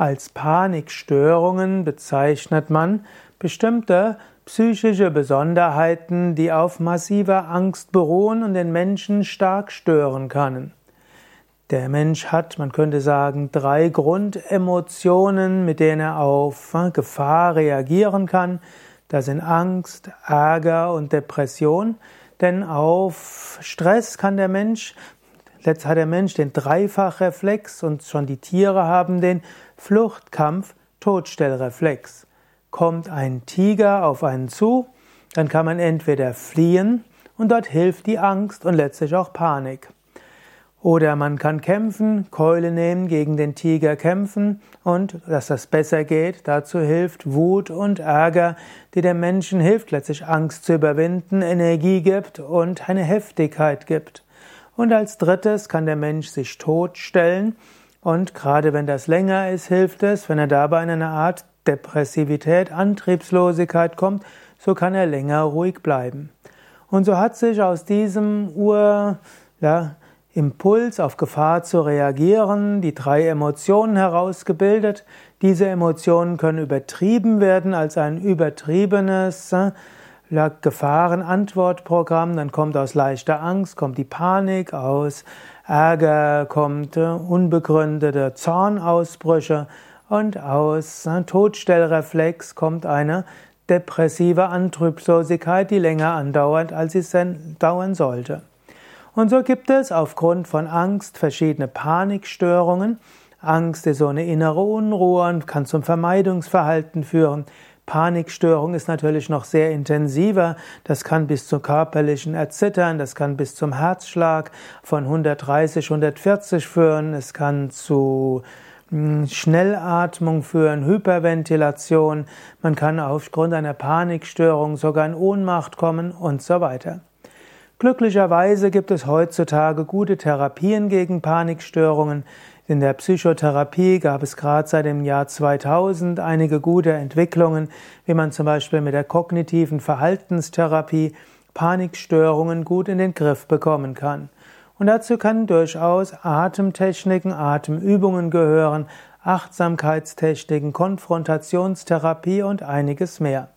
Als Panikstörungen bezeichnet man bestimmte psychische Besonderheiten, die auf massiver Angst beruhen und den Menschen stark stören können. Der Mensch hat, man könnte sagen, drei Grundemotionen, mit denen er auf Gefahr reagieren kann. Das sind Angst, Ärger und Depression. Denn auf Stress kann der Mensch, letzt hat der Mensch den Dreifachreflex und schon die Tiere haben den Fluchtkampf Todstellreflex. Kommt ein Tiger auf einen zu, dann kann man entweder fliehen und dort hilft die Angst und letztlich auch Panik. Oder man kann kämpfen, Keule nehmen, gegen den Tiger kämpfen und dass das besser geht, dazu hilft Wut und Ärger, die dem Menschen hilft, letztlich Angst zu überwinden, Energie gibt und eine Heftigkeit gibt. Und als drittes kann der Mensch sich totstellen und gerade wenn das länger ist, hilft es, wenn er dabei in eine Art Depressivität, Antriebslosigkeit kommt, so kann er länger ruhig bleiben. Und so hat sich aus diesem Ur, ja, auf Gefahr zu reagieren, die drei Emotionen herausgebildet. Diese Emotionen können übertrieben werden als ein übertriebenes Gefahrenantwortprogramm. Dann kommt aus leichter Angst, kommt die Panik, aus Ärger kommt äh, unbegründete Zornausbrüche und aus äh, Todstellreflex kommt eine depressive Antriebslosigkeit, die länger andauert, als sie dauern sollte. Und so gibt es aufgrund von Angst verschiedene Panikstörungen. Angst ist so eine innere Unruhe und kann zum Vermeidungsverhalten führen. Panikstörung ist natürlich noch sehr intensiver. Das kann bis zu körperlichen Erzittern, das kann bis zum Herzschlag von 130, 140 führen. Es kann zu hm, Schnellatmung führen, Hyperventilation. Man kann aufgrund einer Panikstörung sogar in Ohnmacht kommen und so weiter. Glücklicherweise gibt es heutzutage gute Therapien gegen Panikstörungen. In der Psychotherapie gab es gerade seit dem Jahr 2000 einige gute Entwicklungen, wie man zum Beispiel mit der kognitiven Verhaltenstherapie Panikstörungen gut in den Griff bekommen kann. Und dazu können durchaus Atemtechniken, Atemübungen gehören, Achtsamkeitstechniken, Konfrontationstherapie und einiges mehr.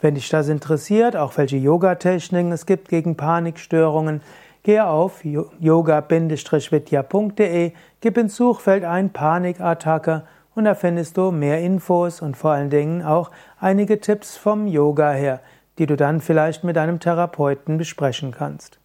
Wenn dich das interessiert, auch welche Yoga-Techniken es gibt gegen Panikstörungen, gehe auf yoga-vidya.de, gib ins Suchfeld ein Panikattacke und da findest du mehr Infos und vor allen Dingen auch einige Tipps vom Yoga her, die du dann vielleicht mit deinem Therapeuten besprechen kannst.